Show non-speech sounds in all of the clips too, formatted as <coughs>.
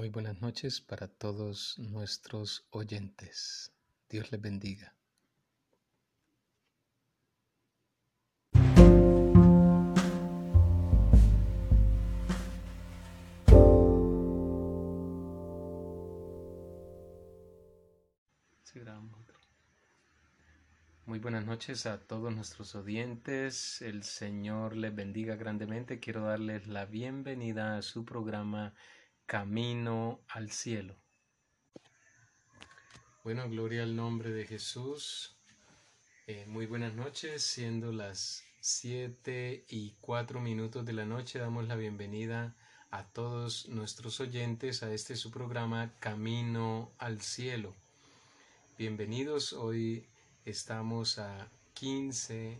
Muy buenas noches para todos nuestros oyentes. Dios les bendiga. Muy buenas noches a todos nuestros oyentes. El Señor les bendiga grandemente. Quiero darles la bienvenida a su programa Camino al Cielo. Bueno, gloria al nombre de Jesús. Eh, muy buenas noches, siendo las siete y cuatro minutos de la noche, damos la bienvenida a todos nuestros oyentes a este su programa Camino al Cielo. Bienvenidos, hoy Estamos a 15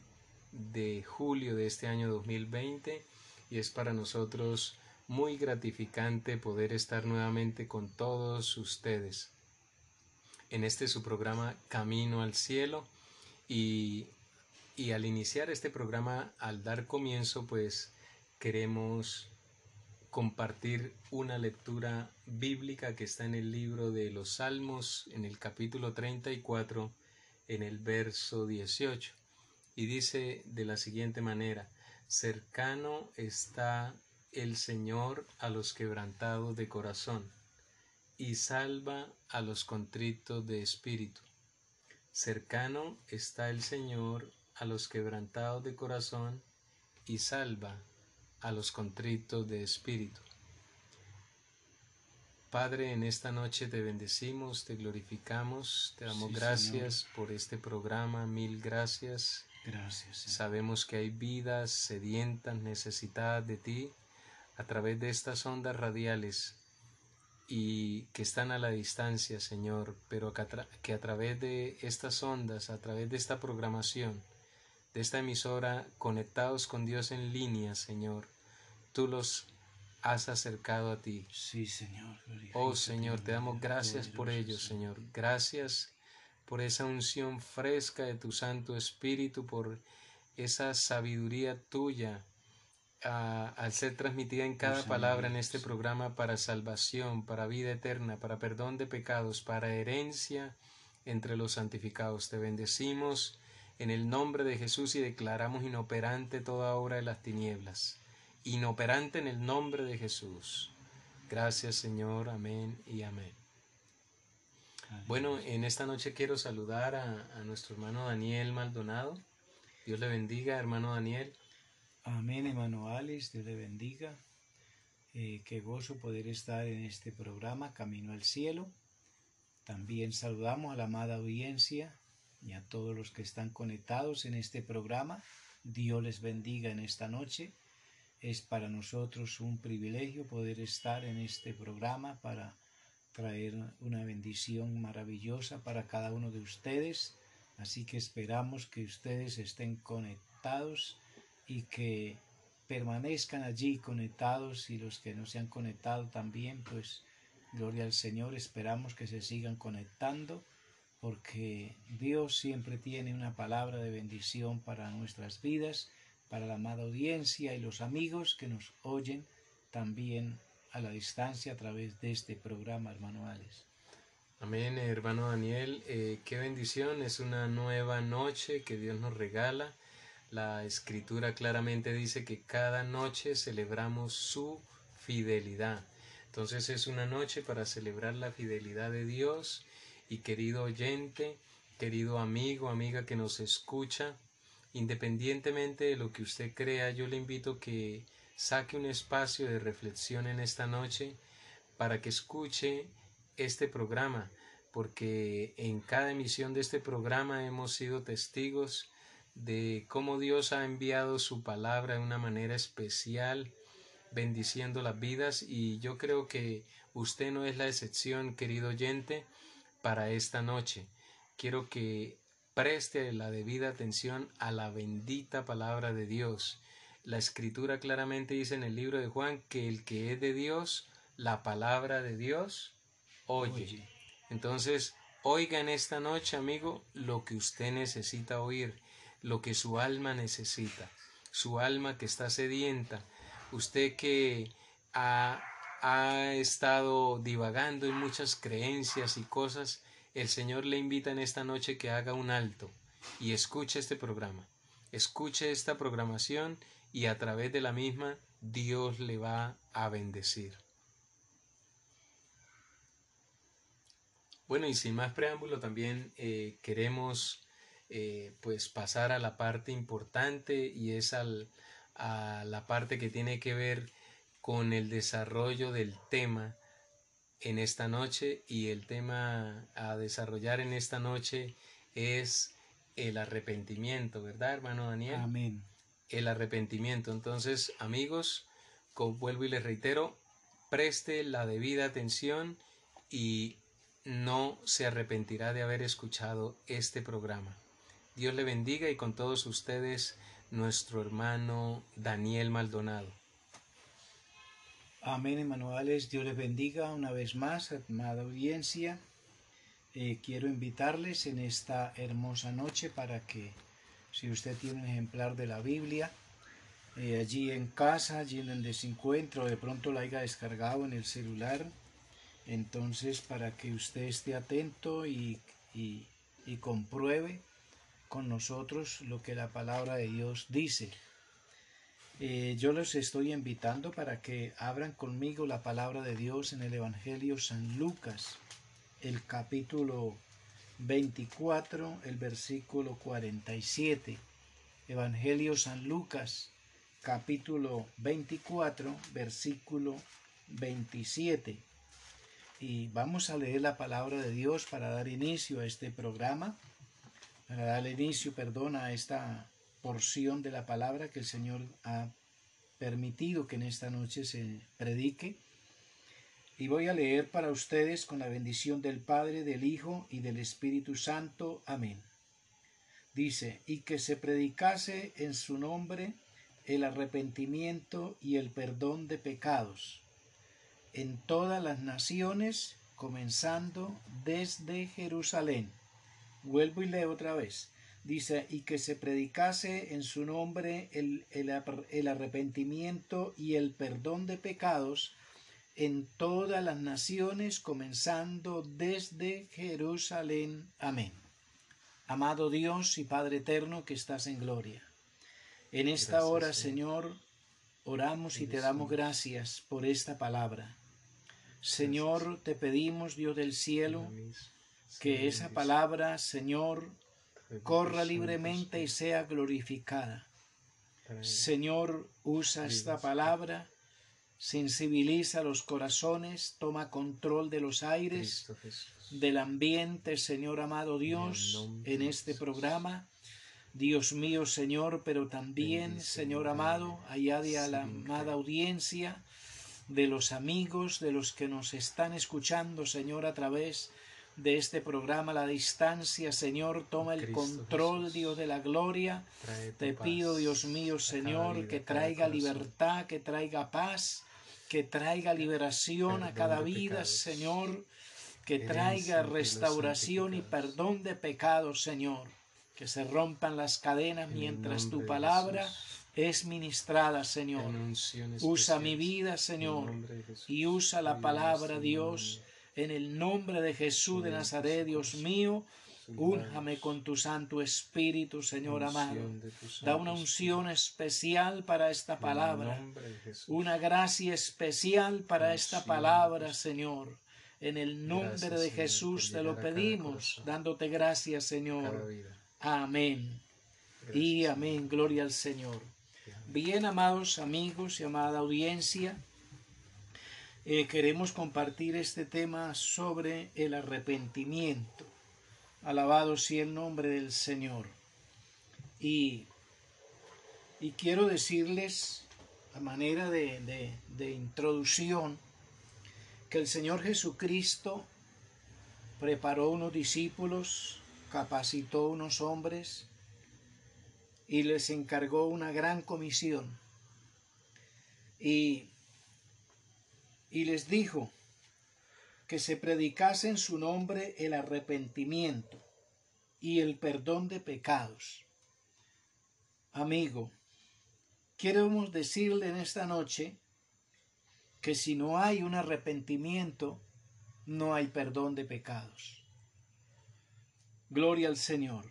de julio de este año 2020 y es para nosotros muy gratificante poder estar nuevamente con todos ustedes en este su programa Camino al Cielo. Y, y al iniciar este programa, al dar comienzo, pues queremos compartir una lectura bíblica que está en el libro de los Salmos, en el capítulo 34, en el verso 18 y dice de la siguiente manera, cercano está el Señor a los quebrantados de corazón y salva a los contritos de espíritu. Cercano está el Señor a los quebrantados de corazón y salva a los contritos de espíritu. Padre, en esta noche te bendecimos, te glorificamos, te damos gracias por este programa, mil gracias. Gracias. Sabemos que hay vidas sedientas, necesitadas de ti, a través de estas ondas radiales y que están a la distancia, Señor, pero que a, que a través de estas ondas, a través de esta programación, de esta emisora, conectados con Dios en línea, Señor, tú los has acercado a ti. Sí, Señor. Oh Señor, te damos gracias por ello, Señor. Gracias por esa unción fresca de tu Santo Espíritu, por esa sabiduría tuya al ser transmitida en cada palabra en este programa para salvación, para vida eterna, para perdón de pecados, para herencia entre los santificados. Te bendecimos en el nombre de Jesús y declaramos inoperante toda obra de las tinieblas inoperante en el nombre de Jesús. Gracias Señor, amén y amén. Bueno, en esta noche quiero saludar a, nuestro hermano Daniel Maldonado. Dios le bendiga, hermano Daniel. Amén, hermano Dios le bendiga. Eh, qué gozo poder estar en este programa Camino al Cielo. También saludamos a la amada audiencia y a todos los que están conectados en este programa. Dios les bendiga en esta noche. Es para nosotros un privilegio poder estar en este programa para traer una bendición maravillosa para cada uno de ustedes. Así que esperamos que ustedes estén conectados y que permanezcan allí conectados y los que no se han conectado también, pues gloria al Señor, esperamos que se sigan conectando porque Dios siempre tiene una palabra de bendición para nuestras vidas para la amada audiencia y los amigos que nos oyen también a la distancia a través de este programa, hermano Alex. Amén, hermano Daniel. Eh, qué bendición, es una nueva noche que Dios nos regala. La escritura claramente dice que cada noche celebramos su fidelidad. Entonces es una noche para celebrar la fidelidad de Dios y querido oyente, querido amigo, amiga que nos escucha, Independientemente de lo que usted crea, yo le invito que saque un espacio de reflexión en esta noche para que escuche este programa, porque en cada emisión de este programa hemos sido testigos de cómo Dios ha enviado su palabra de una manera especial, bendiciendo las vidas y yo creo que usted no es la excepción, querido oyente, para esta noche. Quiero que preste la debida atención a la bendita palabra de Dios. La escritura claramente dice en el libro de Juan que el que es de Dios, la palabra de Dios, oye. Entonces, oiga en esta noche, amigo, lo que usted necesita oír, lo que su alma necesita, su alma que está sedienta, usted que ha ha estado divagando en muchas creencias y cosas, el Señor le invita en esta noche que haga un alto y escuche este programa. Escuche esta programación y a través de la misma Dios le va a bendecir. Bueno, y sin más preámbulo, también eh, queremos eh, pues pasar a la parte importante y es al, a la parte que tiene que ver con el desarrollo del tema en esta noche y el tema a desarrollar en esta noche es el arrepentimiento, ¿verdad, hermano Daniel? Amén. El arrepentimiento. Entonces, amigos, vuelvo y les reitero, preste la debida atención y no se arrepentirá de haber escuchado este programa. Dios le bendiga y con todos ustedes nuestro hermano Daniel Maldonado. Amén, Emanuales. Dios les bendiga una vez más, amada audiencia. Eh, quiero invitarles en esta hermosa noche para que, si usted tiene un ejemplar de la Biblia, eh, allí en casa, allí en donde se de pronto la haya descargado en el celular, entonces para que usted esté atento y compruebe con nosotros lo que la palabra de Dios dice. Eh, yo los estoy invitando para que abran conmigo la palabra de Dios en el Evangelio San Lucas, el capítulo 24, el versículo 47. Evangelio San Lucas, capítulo 24, versículo 27. Y vamos a leer la palabra de Dios para dar inicio a este programa, dar inicio, perdón, a esta porción de la palabra que el Señor ha permitido que en esta noche se predique. Y voy a leer para ustedes con la bendición del Padre, del Hijo y del Espíritu Santo. Amén. Dice, y que se predicase en su nombre el arrepentimiento y el perdón de pecados en todas las naciones, comenzando desde Jerusalén. Vuelvo y leo otra vez dice, y que se predicase en su nombre el, el, arrepentimiento y el perdón de pecados en todas las naciones, comenzando desde Jerusalén. Amén. Amado Dios y Padre eterno que estás en gloria. En esta hora, Señor, oramos y te damos gracias por esta palabra. Señor, te pedimos, Dios del cielo, que esa palabra, Señor, corra libremente y sea glorificada. Señor, usa esta palabra, sensibiliza los corazones, toma control de los aires, del ambiente, Señor amado Dios, en este programa. Dios mío, Señor, pero también, Señor amado, allá de la amada audiencia, de los amigos, de los que nos están escuchando, Señor, a través de este programa La Distancia. Señor, toma el control, Dios de la gloria. Te pido, Dios mío, Señor, que traiga libertad, que traiga paz, que traiga liberación a cada vida, Señor, que traiga restauración y perdón de pecados, Señor. Que se rompan las cadenas mientras tu palabra es ministrada, Señor. Usa mi vida, Señor, y usa la palabra, Dios en el nombre de Jesús de Nazaret, Dios mío, únjame con tu Santo Espíritu, Señor amado. Da una unción especial para esta palabra, una gracia especial para esta palabra, Señor. En el nombre de Jesús te lo pedimos, dándote gracias, Señor. Amén. Y amén. Gloria al Señor. Bien, amados amigos y amada audiencia, eh, queremos compartir este tema sobre el arrepentimiento. Alabado sea el nombre del Señor. Y, y quiero decirles, a manera de, de introducción, que el Señor Jesucristo preparó unos discípulos, capacitó unos hombres y les encargó una gran comisión. Y y les dijo que se predicase en su nombre el arrepentimiento y el perdón de pecados. Amigo, queremos decirle en esta noche que si no hay un arrepentimiento, no hay perdón de pecados. Gloria al Señor.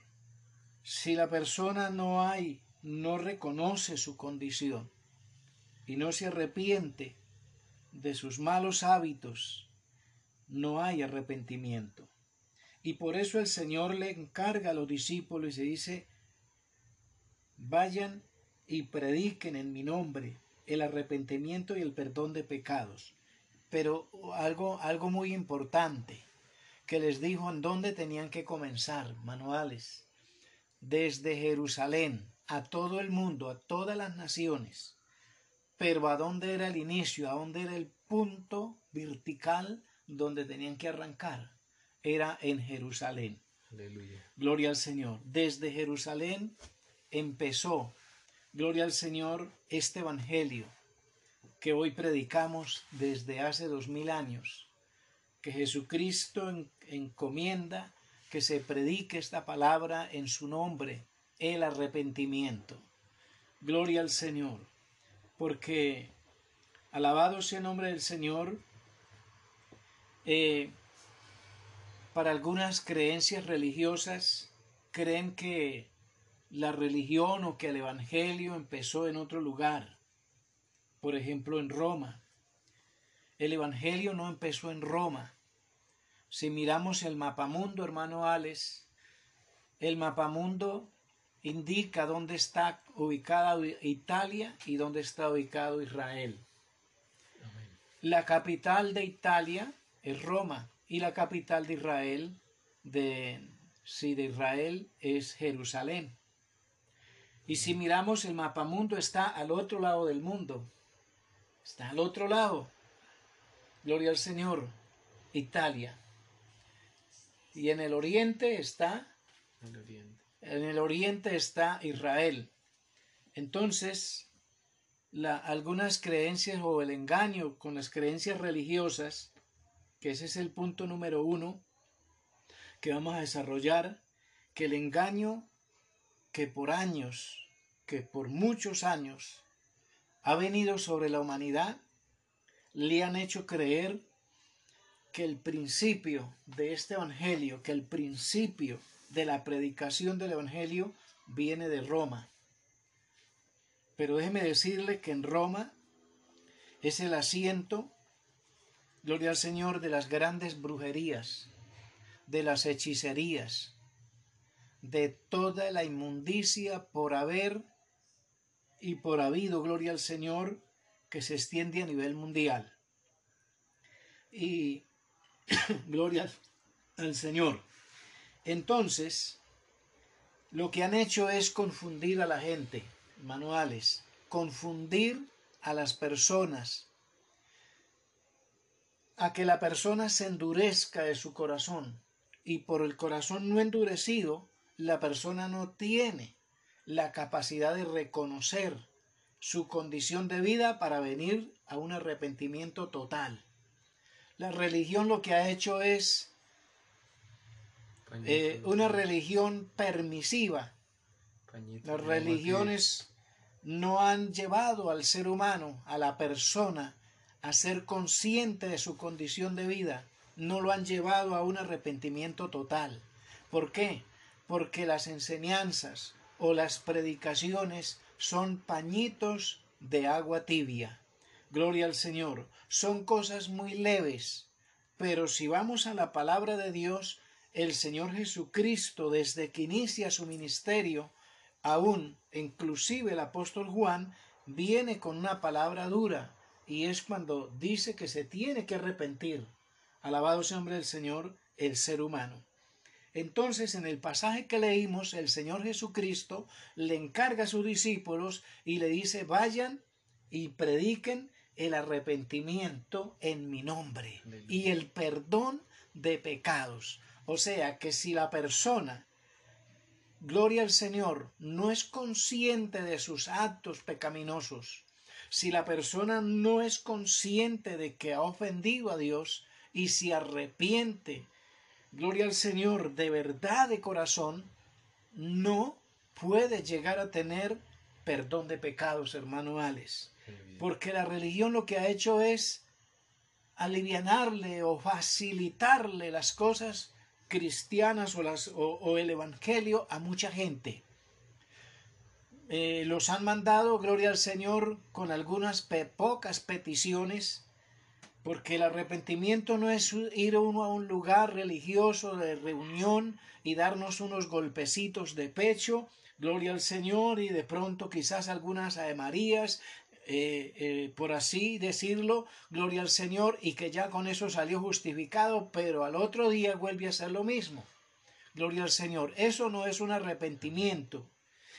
Si la persona no hay, no reconoce su condición y no se arrepiente de sus malos hábitos, no hay arrepentimiento. Y por eso el Señor le encarga a los discípulos y dice, vayan y prediquen en mi nombre el arrepentimiento y el perdón de pecados. Pero algo, algo muy importante, que les dijo en dónde tenían que comenzar, manuales, desde Jerusalén a todo el mundo, a todas las naciones. Pero ¿a dónde era el inicio? ¿A dónde era el punto vertical donde tenían que arrancar? Era en Jerusalén. Aleluya. Gloria al Señor. Desde Jerusalén empezó, gloria al Señor, este Evangelio que hoy predicamos desde hace dos mil años, que Jesucristo encomienda que se predique esta palabra en su nombre, el arrepentimiento. Gloria al Señor, porque alabado sea el nombre del Señor, eh, para algunas creencias religiosas creen que la religión o que el Evangelio empezó en otro lugar, por ejemplo en Roma. El Evangelio no empezó en Roma. Si miramos el mapamundo, hermano Alex, el mapamundo indica dónde está ubicada Italia y dónde está ubicado Israel. La capital de Italia es Roma y la capital de Israel de, sí, de Israel es Jerusalén. Y si miramos el mapamundo está al otro lado del mundo. Está al otro lado. Gloria al Señor. Italia. Y en el oriente está El oriente. En el oriente está Israel. Entonces, algunas creencias o el engaño con las creencias religiosas, que ese es el punto número uno que vamos a desarrollar, que el engaño que por años, que por muchos años ha venido sobre la humanidad, le han hecho creer que el principio de este Evangelio, que el principio de la predicación del Evangelio viene de Roma. Pero déjeme decirle que en Roma es el asiento, gloria al Señor, de las grandes brujerías, de las hechicerías, de toda la inmundicia por haber y por habido, gloria al Señor, que se extiende a nivel mundial. Y <coughs> gloria al Señor. Entonces, lo que han hecho es confundir a la gente, manuales, confundir a las personas, a que la persona se endurezca de su corazón. Y por el corazón no endurecido, la persona no tiene la capacidad de reconocer su condición de vida para venir a un arrepentimiento total. La religión lo que ha hecho es eh, una religión permisiva. Pañito Las religiones no han llevado al ser humano, a la persona, a ser consciente de su condición de vida. No lo han llevado a un arrepentimiento total. ¿Por qué? Porque las enseñanzas o las predicaciones son pañitos de agua tibia. Gloria al Señor. Son cosas muy leves. Pero si vamos a la palabra de Dios, el Señor Jesucristo, desde que inicia su ministerio, aún inclusive el apóstol Juan, viene con una palabra dura, y es cuando dice que se tiene que arrepentir. Alabado sea hombre del Señor, el ser humano. Entonces, en el pasaje que leímos, el Señor Jesucristo le encarga a sus discípulos y le dice, vayan y prediquen el arrepentimiento en mi nombre y el perdón de pecados. O sea que si la persona, gloria al Señor, no es consciente de sus actos pecaminosos, si la persona no es consciente de que ha ofendido a Dios y se arrepiente, gloria al Señor, de verdad de corazón, no puede llegar a tener perdón de pecados, hermano Alex. Porque la religión lo que ha hecho es alivianarle o facilitarle las cosas cristianas o, las, o, el evangelio a mucha gente. Eh, los han mandado, gloria al Señor, con algunas pocas peticiones, porque el arrepentimiento no es ir uno a un lugar religioso de reunión y darnos unos golpecitos de pecho, gloria al Señor, y de pronto quizás algunas Ave eh, eh, por así decirlo, gloria al Señor, y que ya con eso salió justificado, pero al otro día vuelve a ser lo mismo. Gloria al Señor. Eso no es un arrepentimiento.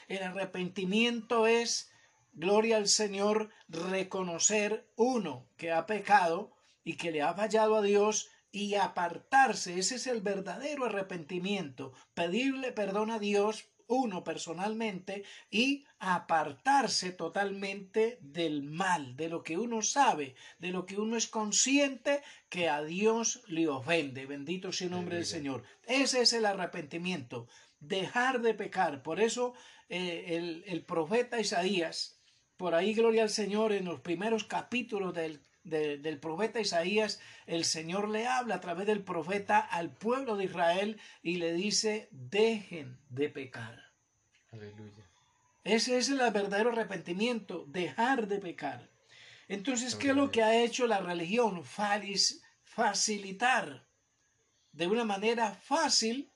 El arrepentimiento es, gloria al Señor, reconocer uno que ha pecado y que le ha fallado a Dios y apartarse. Ese es el verdadero arrepentimiento. Pedirle perdón a Dios uno personalmente y apartarse totalmente del mal, de lo que uno sabe, de lo que uno es consciente que a Dios le ofende. Bendito sea el nombre del Señor. Ese es el arrepentimiento, dejar de pecar. Por eso eh, el, el profeta Isaías, por ahí gloria al Señor, en los primeros capítulos del del profeta Isaías, el Señor le habla a través del profeta al pueblo de Israel y le dice, dejen de pecar. Aleluya. Ese es el verdadero arrepentimiento, dejar de pecar. Entonces, ¿qué es lo que ha hecho la religión? Facilitar de una manera fácil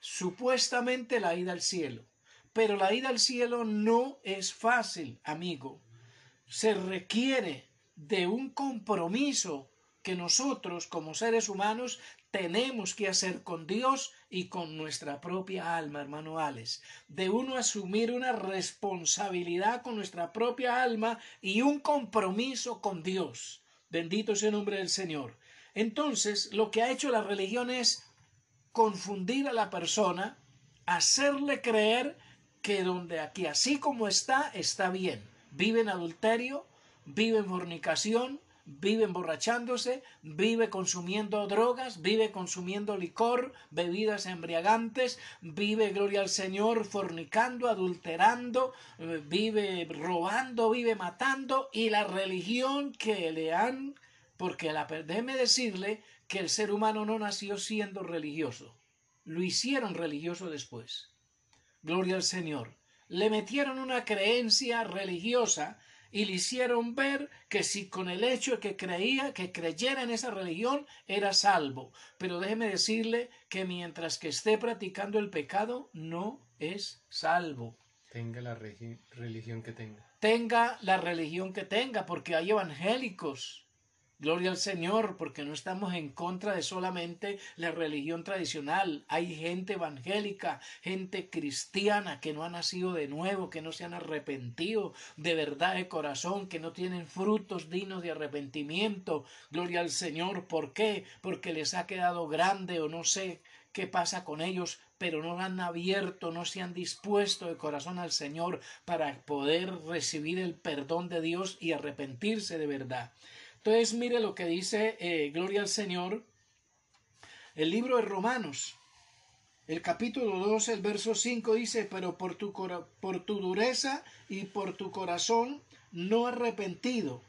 supuestamente la ida al cielo. Pero la ida al cielo no es fácil, amigo. Se requiere de un compromiso que nosotros como seres humanos tenemos que hacer con Dios y con nuestra propia alma, hermano Alex. De uno asumir una responsabilidad con nuestra propia alma y un compromiso con Dios. Bendito sea el nombre del Señor. Entonces, lo que ha hecho la religión es confundir a la persona, hacerle creer que donde aquí así como está, está bien. Vive en adulterio, vive en fornicación, vive emborrachándose, vive consumiendo drogas, vive consumiendo licor, bebidas embriagantes, vive, gloria al Señor, fornicando, adulterando, eh, vive robando, vive matando, y la religión que le han, porque la, déjeme decirle que el ser humano no nació siendo religioso, lo hicieron religioso después. Gloria al Señor. Le metieron una creencia religiosa y le hicieron ver que si con el hecho de que creía, que creyera en esa religión, era salvo. Pero déjeme decirle que mientras que esté practicando el pecado, no es salvo. Tenga la religión que tenga. Tenga la religión que tenga, porque hay evangélicos Gloria al Señor, porque no estamos en contra de solamente la religión tradicional. Hay gente evangélica, gente cristiana que no ha nacido de nuevo, que no se han arrepentido de verdad de corazón, que no tienen frutos dignos de arrepentimiento. Gloria al Señor. ¿Por qué? Porque les ha quedado grande o no sé qué pasa con ellos, pero no han abierto, no se han dispuesto de corazón al Señor para poder recibir el perdón de Dios y arrepentirse de verdad. Entonces mire lo que dice eh, Gloria al Señor, el libro de Romanos, el capítulo 2, el verso 5 dice, pero por tu, por tu dureza y por tu corazón no arrepentido,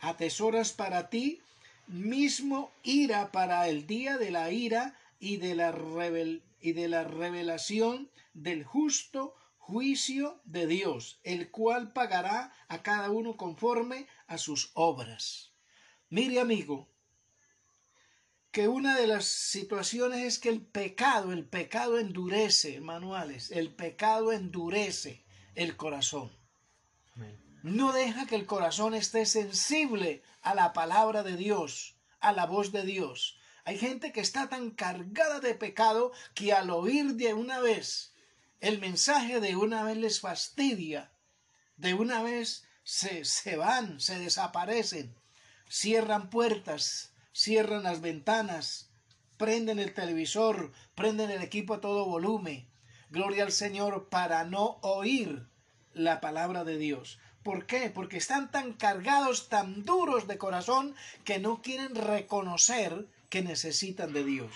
atesoras para ti mismo ira para el día de la ira y de la, y de la revelación del justo juicio de Dios, el cual pagará a cada uno conforme a sus obras. Mire, amigo, que una de las situaciones es que el pecado, el pecado endurece, manuales, el pecado endurece el corazón. No deja que el corazón esté sensible a la palabra de Dios, a la voz de Dios. Hay gente que está tan cargada de pecado que al oír de una vez el mensaje de una vez les fastidia, de una vez se, se van, se desaparecen cierran puertas, cierran las ventanas, prenden el televisor, prenden el equipo a todo volumen. Gloria al Señor para no oír la palabra de Dios. ¿Por qué? Porque están tan cargados, tan duros de corazón, que no quieren reconocer que necesitan de Dios.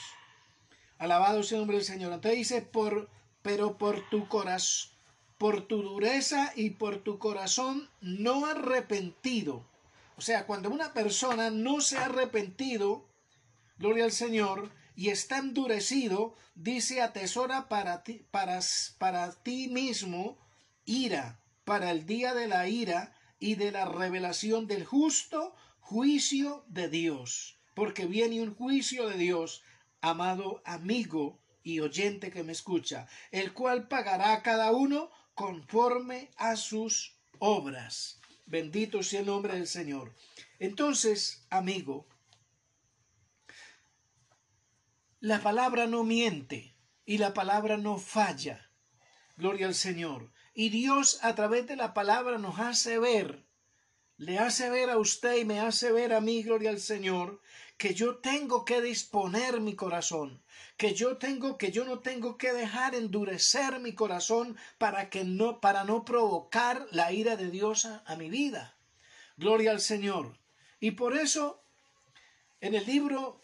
Alabado sea el nombre del Señor. Entonces dice, por, pero por tu corazón, por tu dureza y por tu corazón no arrepentido. O sea, cuando una persona no se ha arrepentido, gloria al Señor, y está endurecido, dice atesora para ti, para, para ti mismo ira, para el día de la ira y de la revelación del justo juicio de Dios. Porque viene un juicio de Dios, amado amigo y oyente que me escucha, el cual pagará a cada uno conforme a sus obras. Bendito sea el nombre del Señor. Entonces, amigo, la palabra no miente y la palabra no falla. Gloria al Señor. Y Dios a través de la palabra nos hace ver, le hace ver a usted y me hace ver a mí, gloria al Señor, que yo tengo que disponer mi corazón, que yo tengo que yo no tengo que dejar endurecer mi corazón para que no para no provocar la ira de Dios a, a mi vida. Gloria al Señor. Y por eso en el libro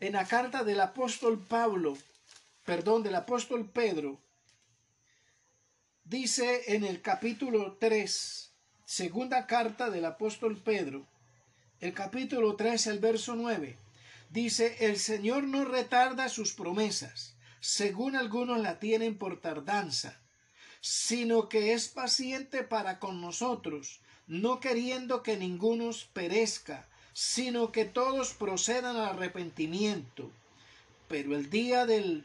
en la carta del apóstol Pablo, perdón, del apóstol Pedro, dice en el capítulo 3, segunda carta del apóstol Pedro, el capítulo 3, el verso 9, dice, el Señor no retarda sus promesas, según algunos la tienen por tardanza, sino que es paciente para con nosotros, no queriendo que ninguno perezca, sino que todos procedan al arrepentimiento. Pero el día del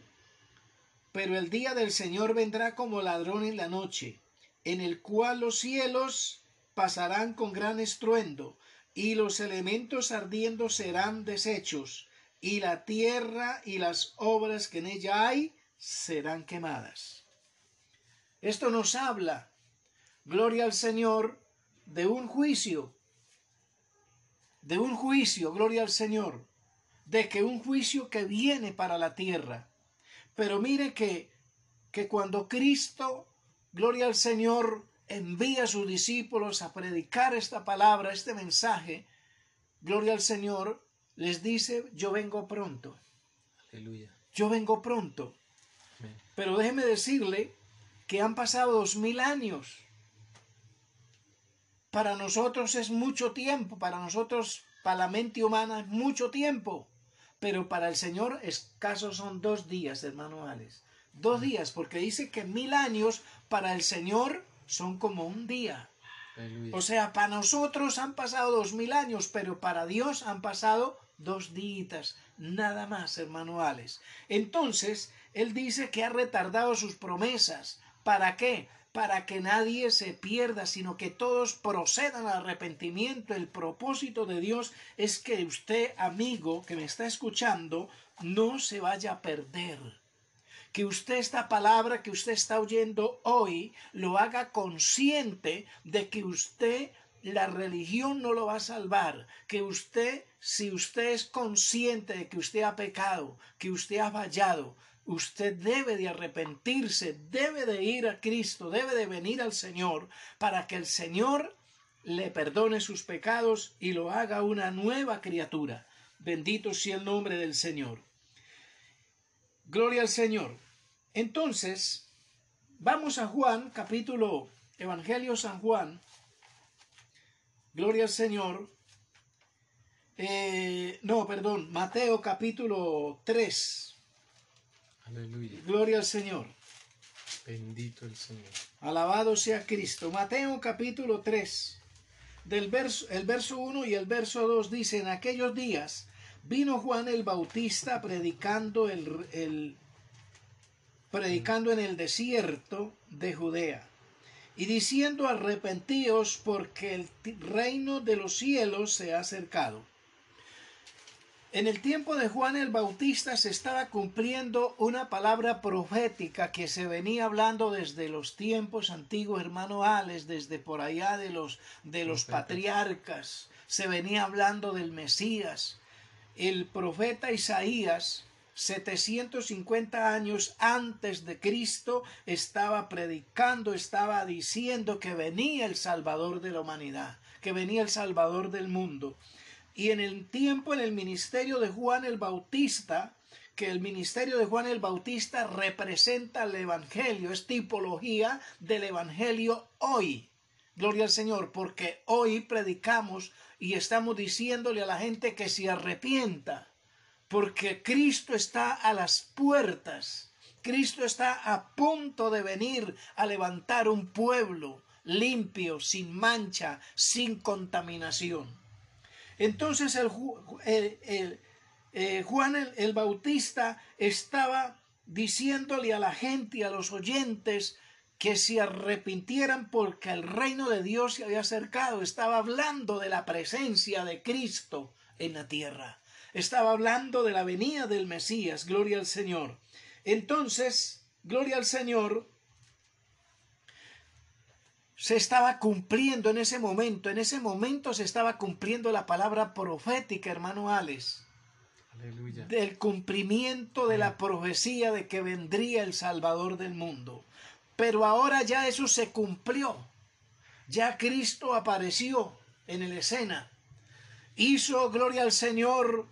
pero el día del Señor vendrá como ladrón en la noche, en el cual los cielos pasarán con gran estruendo, y los elementos ardiendo serán deshechos, y la tierra y las obras que en ella hay serán quemadas. Esto nos habla, gloria al Señor, de un juicio de un juicio, gloria al Señor, de que un juicio que viene para la tierra. Pero mire que, que cuando Cristo, gloria al Señor, envía a sus discípulos a predicar esta palabra, este mensaje, gloria al Señor, les dice, yo vengo pronto. Aleluya. Yo vengo pronto. Pero déjeme decirle que han pasado dos mil años para nosotros es mucho tiempo, para nosotros, para la mente humana es mucho tiempo, pero para el Señor escasos son dos días, hermano Alex. Dos días, porque dice que mil años para el Señor son como un día. O sea, para nosotros han pasado dos mil años, pero para Dios han pasado dos días, nada más, hermano Alex. Entonces, Él dice que ha retardado sus promesas. ¿Para qué? para que nadie se pierda, sino que todos procedan al arrepentimiento. El propósito de Dios es que usted, amigo que me está escuchando, no se vaya a perder. Que usted esta palabra que usted está oyendo hoy lo haga consciente de que usted la religión no lo va a salvar, que usted, si usted es consciente de que usted ha pecado, que usted ha fallado, Usted debe de arrepentirse, debe de ir a Cristo, debe de venir al Señor para que el Señor le perdone sus pecados y lo haga una nueva criatura. Bendito sea el nombre del Señor. Gloria al Señor. Entonces, vamos a Juan, capítulo, Evangelio San Juan. Gloria al Señor. Eh, no, perdón, Mateo capítulo 3. Aleluya. Gloria al Señor. Bendito el Señor. Alabado sea Cristo. Mateo capítulo 3, del verso, el verso 1 y el verso 2 dice, en aquellos días vino Juan el Bautista predicando, el, el, predicando en el desierto de Judea y diciendo arrepentíos porque el reino de los cielos se ha acercado. En el tiempo de Juan el Bautista se estaba cumpliendo una palabra profética que se venía hablando desde los tiempos antiguos, hermano Alex, desde por allá de los, de los patriarcas. Se venía hablando del Mesías. El profeta Isaías, 750 años antes de Cristo, estaba predicando, estaba diciendo que venía el Salvador de la humanidad, que venía el Salvador del mundo. Y en el tiempo, en el ministerio de Juan el Bautista, que el ministerio de Juan el Bautista representa el Evangelio, es tipología del Evangelio hoy. Gloria al Señor, porque hoy predicamos y estamos diciéndole a la gente que se arrepienta, porque Cristo está a las puertas. Cristo está a punto de venir a levantar un pueblo limpio, sin mancha, sin contaminación. Entonces el, eh, Juan el, Bautista estaba diciéndole a la gente y a los oyentes que se arrepintieran porque el reino de Dios se había acercado. Estaba hablando de la presencia de Cristo en la tierra. Estaba hablando de la venida del Mesías. Gloria al Señor. Entonces, gloria al Señor, se estaba cumpliendo en ese momento. En ese momento se estaba cumpliendo la palabra profética, hermano Alex del cumplimiento de la profecía de que vendría el Salvador del mundo. Pero ahora ya eso se cumplió. Ya Cristo apareció en la escena. Hizo gloria al Señor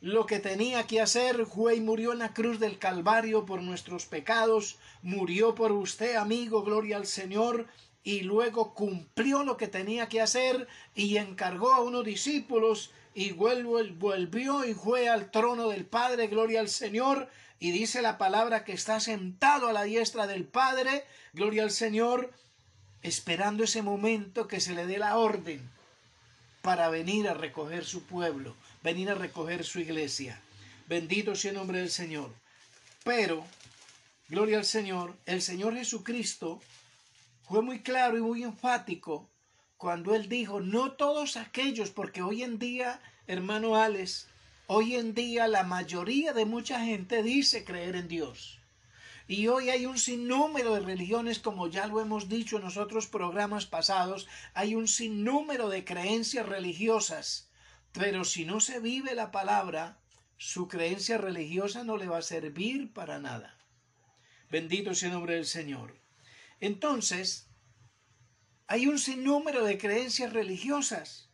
lo que tenía que hacer. Fue y murió en la cruz del Calvario por nuestros pecados. Murió por usted, amigo, gloria al Señor. Y luego cumplió lo que tenía que hacer y encargó a unos discípulos y volvió y fue al trono del Padre, gloria al Señor, y dice la palabra que está sentado a la diestra del Padre, gloria al Señor, esperando ese momento que se le dé la orden para venir a recoger su pueblo, venir a recoger su iglesia. Bendito sea el nombre del Señor. Pero, gloria al Señor, el Señor Jesucristo fue muy claro y muy enfático cuando él dijo, no todos aquellos, porque hoy en día, hermano Alex, hoy en día la mayoría de mucha gente dice creer en Dios. Y hoy hay un sinnúmero de religiones, como ya lo hemos dicho en los otros programas pasados, hay un sinnúmero de creencias religiosas. Pero si no se vive la palabra, su creencia religiosa no le va a servir para nada. Bendito sea el nombre del Señor. Entonces, hay un sinnúmero de creencias religiosas.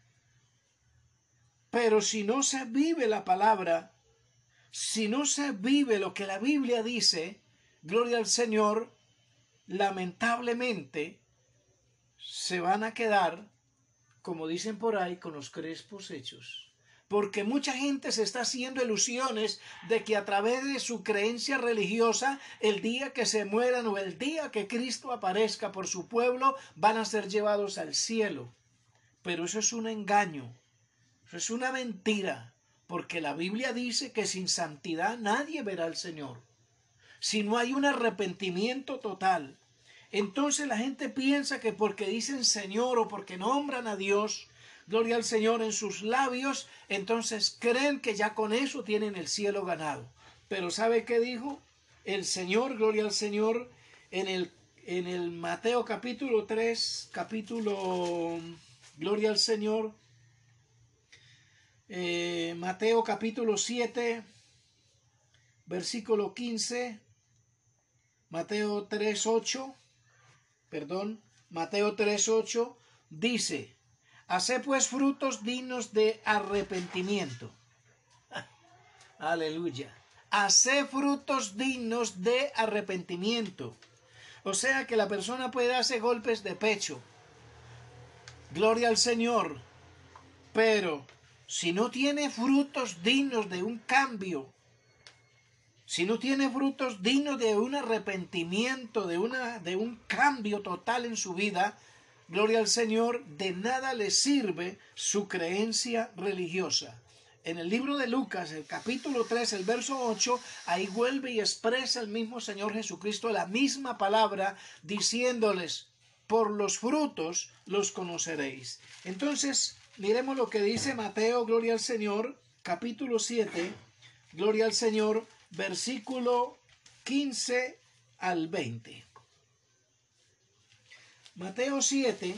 Pero si no se vive la palabra, si no se vive lo que la Biblia dice, gloria al Señor, lamentablemente se van a quedar, como dicen por ahí, con los crespos hechos porque mucha gente se está haciendo ilusiones de que a través de su creencia religiosa, el día que se mueran o el día que Cristo aparezca por su pueblo, van a ser llevados al cielo. Pero eso es un engaño, eso es una mentira, porque la Biblia dice que sin santidad nadie verá al Señor. Si no hay un arrepentimiento total, entonces la gente piensa que porque dicen Señor o porque nombran a Dios, gloria al Señor en sus labios, entonces creen que ya con eso tienen el cielo ganado. Pero ¿sabe qué dijo? El Señor, gloria al Señor, en el, en el Mateo capítulo 3, capítulo, gloria al Señor, eh, Mateo capítulo 7, versículo 15, Mateo 3, 8, perdón, Mateo 3, 8, dice, Hace pues frutos dignos de arrepentimiento. <laughs> Aleluya. Hace frutos dignos de arrepentimiento. O sea que la persona puede darse golpes de pecho. Gloria al Señor. Pero si no tiene frutos dignos de un cambio, si no tiene frutos dignos de un arrepentimiento, de, una, de un cambio total en su vida, gloria al Señor, de nada le sirve su creencia religiosa. En el libro de Lucas, el capítulo 3, el verso 8, ahí vuelve y expresa el mismo Señor Jesucristo la misma palabra, diciéndoles, por los frutos los conoceréis. Entonces, miremos lo que dice Mateo, gloria al Señor, capítulo 7, gloria al Señor, versículo 15 al 20. Mateo 7,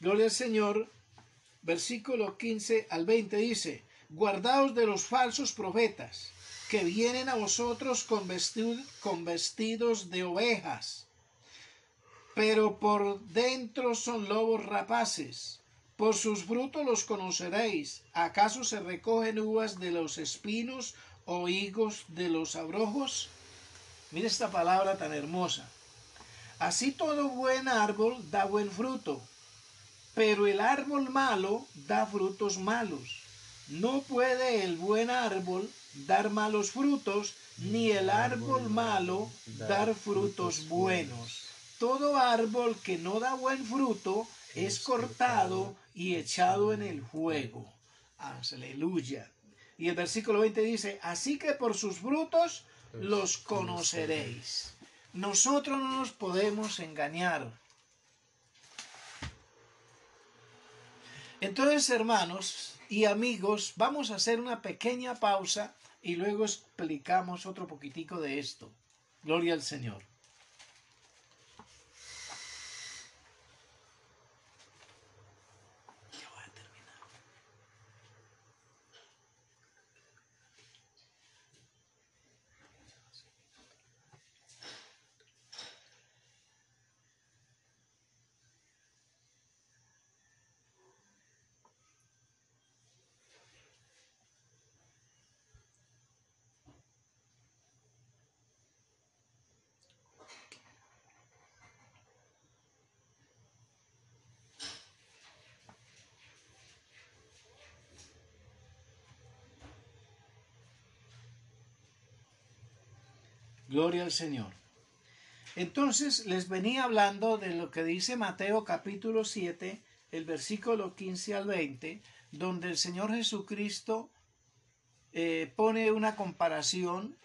gloria al Señor, versículo 15 al 20 dice, guardaos de los falsos profetas, que vienen a vosotros con, con vestidos de ovejas, pero por dentro son lobos rapaces. Por sus frutos los conoceréis. ¿Acaso se recogen uvas de los espinos o higos de los abrojos? Mire esta palabra tan hermosa. Así todo buen árbol da buen fruto, pero el árbol malo da frutos malos. No puede el buen árbol dar malos frutos, ni el árbol malo dar frutos buenos. Todo árbol que no da buen fruto es cortado y echado en el fuego. Aleluya. Y el versículo 20 dice, así que por sus frutos los conoceréis. Nosotros no nos podemos engañar. Entonces, hermanos y amigos, vamos a hacer una pequeña pausa y luego explicamos otro poquitico de esto. Gloria al Señor. Gloria al Señor. Entonces les venía hablando de lo que dice Mateo capítulo 7, el versículo 15 al 20, donde el Señor Jesucristo eh, pone una comparación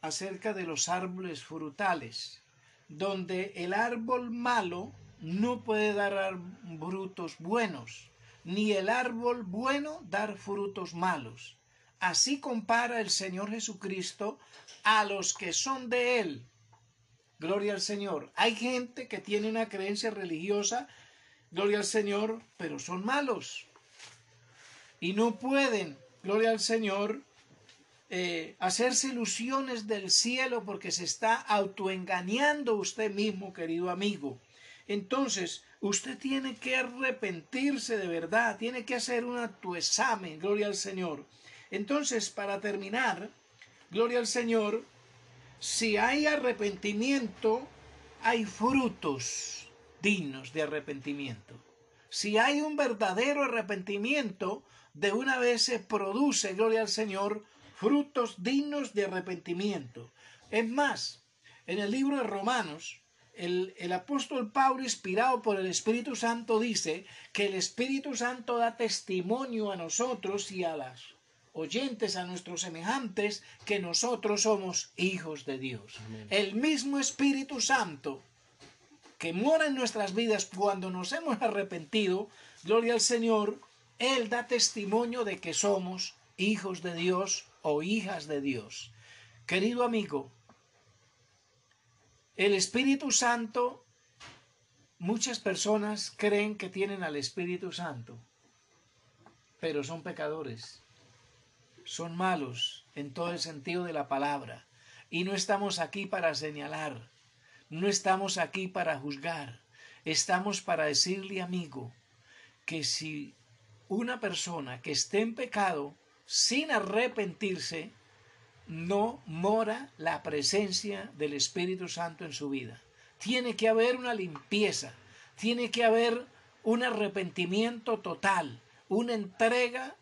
acerca de los árboles frutales, donde el árbol malo no puede dar frutos buenos, ni el árbol bueno dar frutos malos. Así compara el Señor Jesucristo a los que son de Él. Gloria al Señor. Hay gente que tiene una creencia religiosa, gloria al Señor, pero son malos. Y no pueden, gloria al Señor, eh, hacerse ilusiones del cielo porque se está autoengañando usted mismo, querido amigo. Entonces, usted tiene que arrepentirse de verdad, tiene que hacer un autoexamen, gloria al Señor. Entonces, para terminar, gloria al Señor, si hay arrepentimiento, hay frutos dignos de arrepentimiento. Si hay un verdadero arrepentimiento, de una vez se produce, gloria al Señor, frutos dignos de arrepentimiento. Es más, en el libro de Romanos, el, el, apóstol Pablo, inspirado por el Espíritu Santo, dice que el Espíritu Santo da testimonio a nosotros y a las oyentes, a nuestros semejantes, que nosotros somos hijos de Dios. El mismo Espíritu Santo que mora en nuestras vidas cuando nos hemos arrepentido, gloria al Señor, Él da testimonio de que somos hijos de Dios o hijas de Dios. Querido amigo, el Espíritu Santo, muchas personas creen que tienen al Espíritu Santo, pero son pecadores son malos en todo el sentido de la palabra. Y no estamos aquí para señalar, no estamos aquí para juzgar, estamos para decirle, amigo, que si una persona que esté en pecado sin arrepentirse, no mora la presencia del Espíritu Santo en su vida. Tiene que haber una limpieza, tiene que haber un arrepentimiento total, una entrega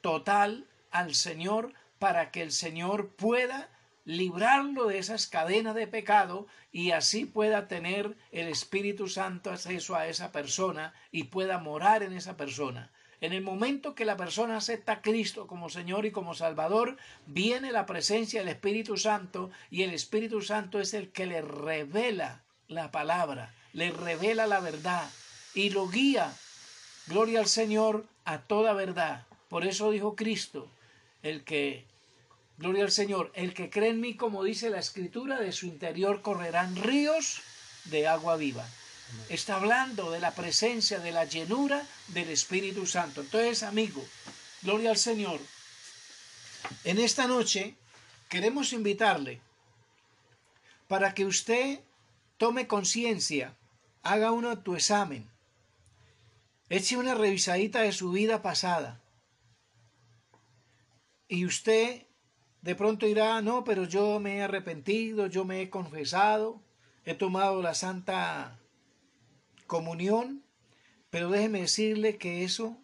total al Señor para que el Señor pueda librarlo de esas cadenas de pecado y así pueda tener el Espíritu Santo acceso a esa persona y pueda morar en esa persona. En el momento que la persona acepta a Cristo como Señor y como Salvador, viene la presencia del Espíritu Santo y el Espíritu Santo es el que le revela la palabra, le revela la verdad y lo guía, gloria al Señor, a toda verdad. Por eso dijo Cristo, el que, gloria al Señor, el que cree en mí, como dice la escritura, de su interior correrán ríos de agua viva. Está hablando de la presencia, de la llenura del Espíritu Santo. Entonces, amigo, gloria al Señor. En esta noche queremos invitarle para que usted tome conciencia, haga un autoexamen, eche una revisadita de su vida pasada y usted De pronto dirá, no, pero yo me he arrepentido, yo me he confesado, he tomado la santa comunión, pero déjeme decirle que eso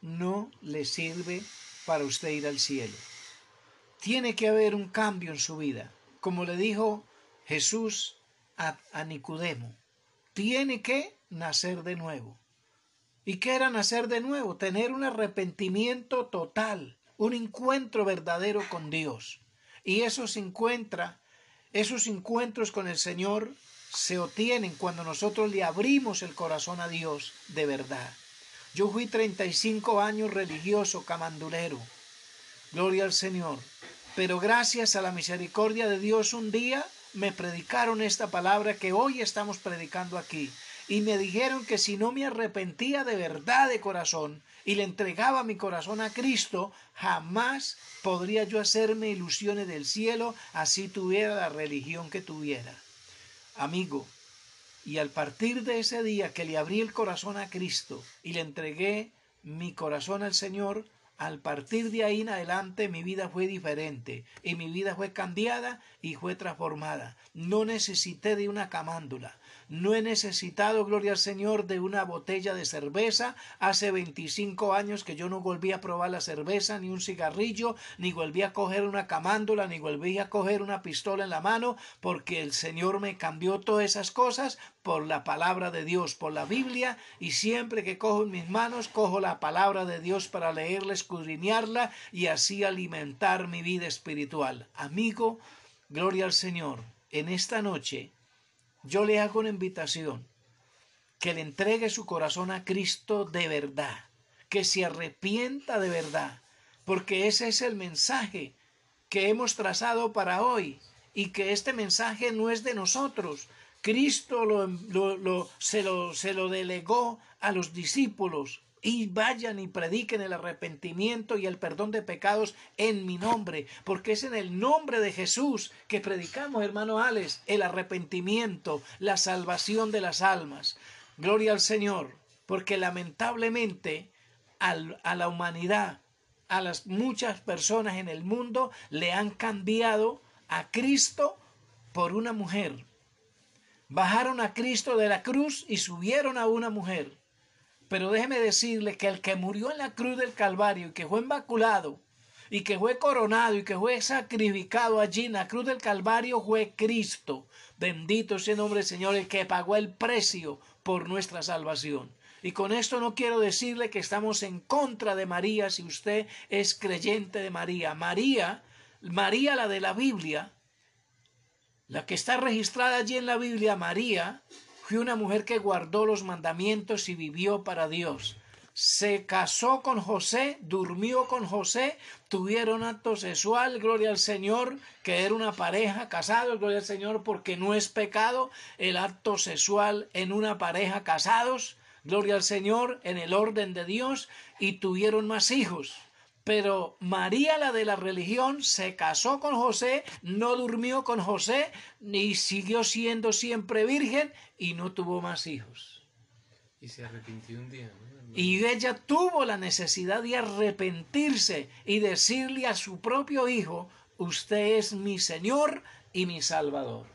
no le sirve para usted ir al cielo. Tiene que haber un cambio en su vida. Como le dijo Jesús a, a Nicodemo, tiene que nacer de nuevo. ¿Y qué era nacer de nuevo? Tener un arrepentimiento total, un encuentro verdadero con Dios. Y eso se encuentra, esos encuentros con el Señor se obtienen cuando nosotros le abrimos el corazón a Dios de verdad. Yo fui 35 años religioso, camandulero. Gloria al Señor. Pero gracias a la misericordia de Dios un día me predicaron esta palabra que hoy estamos predicando aquí. Y me dijeron que si no me arrepentía de verdad de corazón y le entregaba mi corazón a Cristo, jamás podría yo hacerme ilusiones del cielo así tuviera la religión que tuviera. Amigo, y al partir de ese día que le abrí el corazón a Cristo y le entregué mi corazón al Señor, al partir de ahí en adelante mi vida fue diferente y mi vida fue cambiada y fue transformada. No necesité de una camándula, no he necesitado, gloria al Señor, de una botella de cerveza. Hace 25 años que yo no volví a probar la cerveza, ni un cigarrillo, ni volví a coger una camándula, ni volví a coger una pistola en la mano, porque el Señor me cambió todas esas cosas por la palabra de Dios, por la Biblia, y siempre que cojo en mis manos, cojo la palabra de Dios para leerla, escudriñarla y así alimentar mi vida espiritual. Amigo, gloria al Señor. En esta noche yo le hago una invitación, que le entregue su corazón a Cristo de verdad, que se arrepienta de verdad, porque ese es el mensaje que hemos trazado para hoy. Y que este mensaje no es de nosotros. Cristo lo, se, lo, se lo delegó a los discípulos y vayan y prediquen el arrepentimiento y el perdón de pecados en mi nombre, porque es en el nombre de Jesús que predicamos, hermano Alex, el arrepentimiento, la salvación de las almas. Gloria al Señor, porque lamentablemente a la humanidad, a las muchas personas en el mundo, le han cambiado a Cristo por una mujer. Bajaron a Cristo de la cruz y subieron a una mujer. Pero déjeme decirle que el que murió en la cruz del Calvario y que fue inmaculado y que fue coronado y que fue sacrificado allí en la cruz del Calvario fue Cristo. Bendito sea el nombre del Señor, el que pagó el precio por nuestra salvación. Y con esto no quiero decirle que estamos en contra de María si usted es creyente de María. María, María la de la Biblia, la que está registrada allí en la Biblia, María, fue una mujer que guardó los mandamientos y vivió para Dios. Se casó con José, durmió con José, tuvieron acto sexual, gloria al Señor, que era una pareja casada, gloria al Señor, porque no es pecado el acto sexual en una pareja casados, gloria al Señor, en el orden de Dios, y tuvieron más hijos. Pero María, la de la religión, se casó con José, no durmió con José, ni siguió siendo siempre virgen y no tuvo más hijos. Y se arrepintió un día. Y ella tuvo la necesidad de arrepentirse y decirle a su propio hijo, usted es mi Señor y mi Salvador.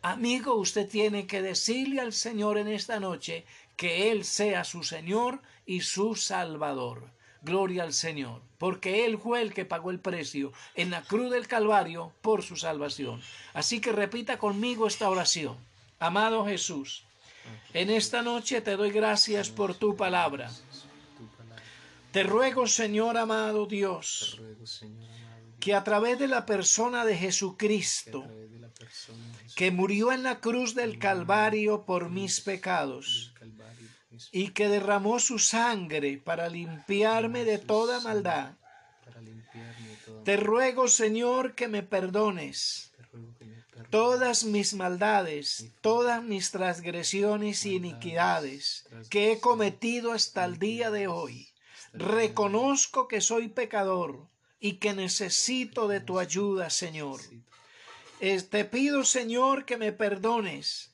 Amigo, usted tiene que decirle al Señor en esta noche que Él sea su Señor y su Salvador. Gloria al Señor, porque Él fue el que pagó el precio en la cruz del Calvario por su salvación. Así que repita conmigo esta oración. Amado Jesús, en esta noche te doy gracias por tu palabra. Te ruego, Señor amado Dios, que a través de la persona de Jesucristo, que murió en la cruz del Calvario por mis pecados, y que derramó su sangre para limpiarme de toda maldad. Te ruego, Señor, que me perdones todas mis maldades, todas mis transgresiones y iniquidades que he cometido hasta el día de hoy. Reconozco que soy pecador y que necesito de tu ayuda, Señor. Te pido, Señor, que me perdones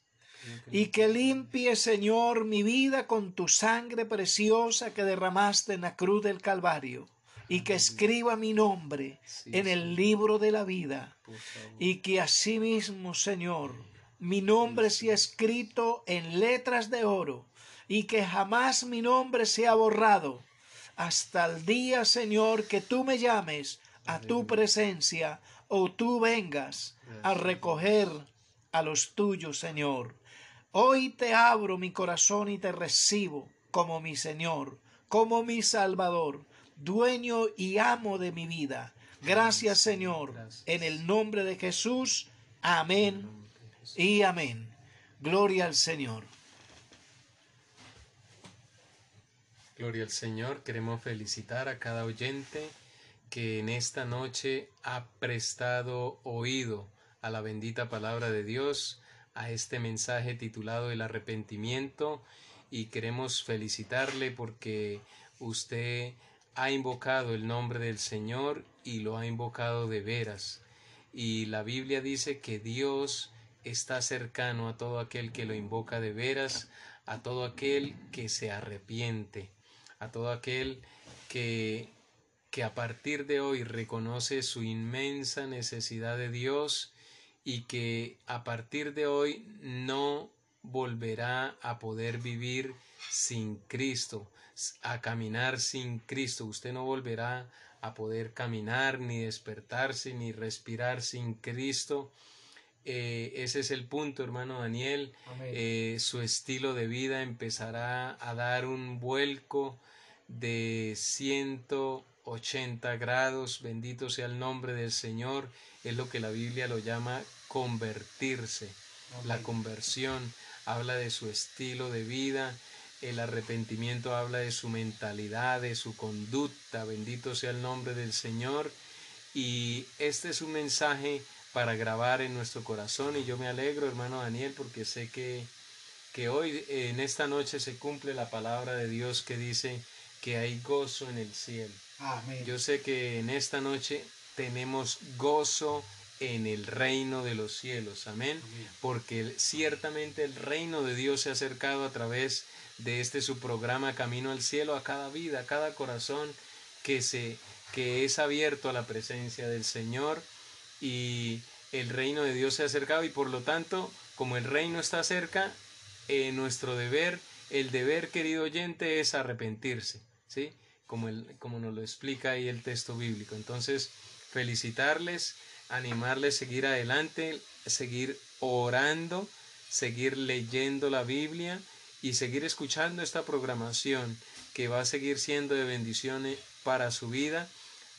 y que limpie, Señor, mi vida con tu sangre preciosa que derramaste en la cruz del Calvario. y que escriba mi nombre en el libro de la vida y que asimismo, Señor, mi nombre sea escrito en letras de oro y que jamás mi nombre sea borrado hasta el día, Señor, que tú me llames a tu presencia o tú vengas a recoger a los tuyos, Señor. Hoy te abro mi corazón y te recibo como mi Señor, como mi Salvador, dueño y amo de mi vida. Gracias, Señor, Gracias. en el nombre de Jesús. Amén Jesús. y amén. Gloria al Señor. Gloria al Señor. Queremos felicitar a cada oyente que en esta noche ha prestado oído a la bendita palabra de Dios, a este mensaje titulado El arrepentimiento y queremos felicitarle porque usted ha invocado el nombre del Señor y lo ha invocado de veras. Y la Biblia dice que Dios está cercano a todo aquel que lo invoca de veras, a todo aquel que se arrepiente, a todo aquel que, que a partir de hoy reconoce su inmensa necesidad de Dios y que a partir de hoy no volverá a poder vivir sin Cristo, a caminar sin Cristo. Usted no volverá a poder caminar, ni despertarse, ni respirar sin Cristo. Eh, ese es el punto, hermano Daniel. Eh, su estilo de vida empezará a dar un vuelco de 180 grados. Bendito sea el nombre del Señor. Es lo que la Biblia lo llama convertirse. La conversión habla de su estilo de vida. El arrepentimiento habla de su mentalidad, de su conducta. Bendito sea el nombre del Señor. Y este es un mensaje para grabar en nuestro corazón. Y yo me alegro, hermano Daniel, porque sé que, que hoy, en esta noche, se cumple la palabra de Dios que dice que hay gozo en el cielo. Amén. Yo sé que en esta noche tenemos gozo en el reino de los cielos. Amén. Porque ciertamente el reino de Dios se ha acercado a través de este su programa Camino al Cielo a cada vida, a cada corazón que se que es abierto a la presencia del Señor y el reino de Dios se ha acercado y por lo tanto, como el reino está cerca, eh, nuestro deber, el deber, querido oyente, es arrepentirse, ¿sí? Como, el, como nos lo explica ahí el texto bíblico. Entonces, felicitarles, animarles a seguir adelante, seguir orando, seguir leyendo la Biblia y seguir escuchando esta programación que va a seguir siendo de bendiciones para su vida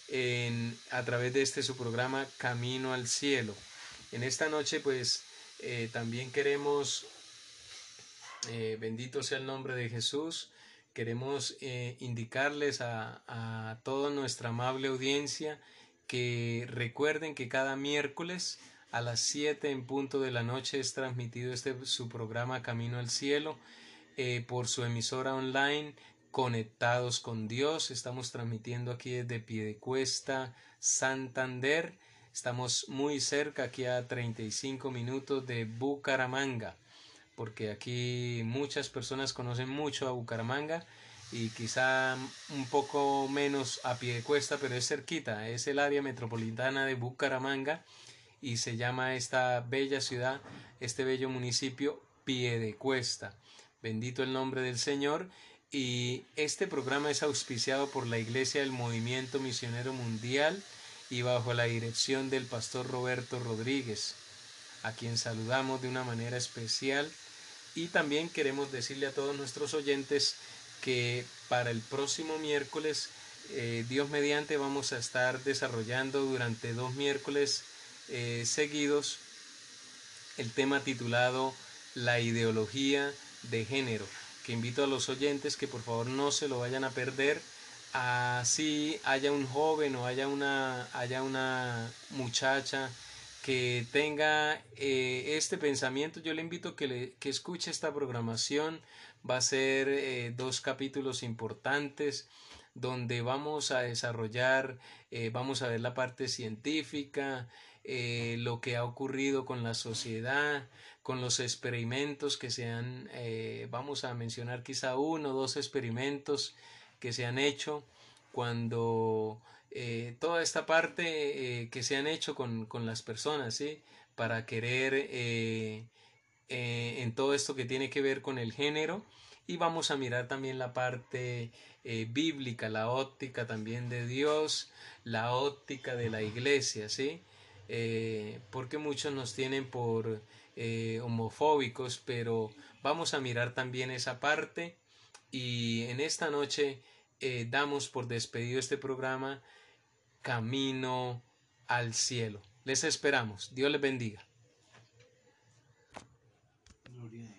en, a través de este su programa Camino al Cielo. En esta noche pues eh, también queremos, eh, bendito sea el nombre de Jesús, queremos eh, indicarles a, a toda nuestra amable audiencia que recuerden que cada miércoles a las 7 en punto de la noche es transmitido este su programa Camino al Cielo eh, por su emisora online Conectados con Dios. Estamos transmitiendo aquí desde Piedecuesta, Santander. Estamos muy cerca, aquí a 35 minutos de Bucaramanga, porque aquí muchas personas conocen mucho a Bucaramanga y quizá un poco menos a Piedecuesta, pero es cerquita, es el área metropolitana de Bucaramanga y se llama esta bella ciudad, este bello municipio Piedecuesta. Bendito el nombre del Señor. Y este programa es auspiciado por la Iglesia del Movimiento Misionero Mundial y bajo la dirección del pastor Roberto Rodríguez, a quien saludamos de una manera especial. Y también queremos decirle a todos nuestros oyentes que para el próximo miércoles, eh, Dios mediante, vamos a estar desarrollando durante dos miércoles eh, seguidos el tema titulado La ideología de género, que invito a los oyentes que por favor no se lo vayan a perder, así haya un joven o haya una, haya una muchacha que tenga eh, este pensamiento, yo le invito que, le, que escuche esta programación, va a ser eh, dos capítulos importantes donde vamos a desarrollar, eh, vamos a ver la parte científica, eh, lo que ha ocurrido con la sociedad, con los experimentos que se han, vamos a mencionar quizá uno o dos experimentos que se han hecho cuando toda esta parte que se han hecho con, las personas, ¿sí? Para querer eh, en todo esto que tiene que ver con el género. Y vamos a mirar también la parte bíblica, la óptica también de Dios, la óptica de la iglesia, ¿sí? porque muchos nos tienen por homofóbicos, pero vamos a mirar también esa parte. Y en esta noche damos por despedido este programa camino al cielo. Les esperamos. Dios les bendiga. Gloria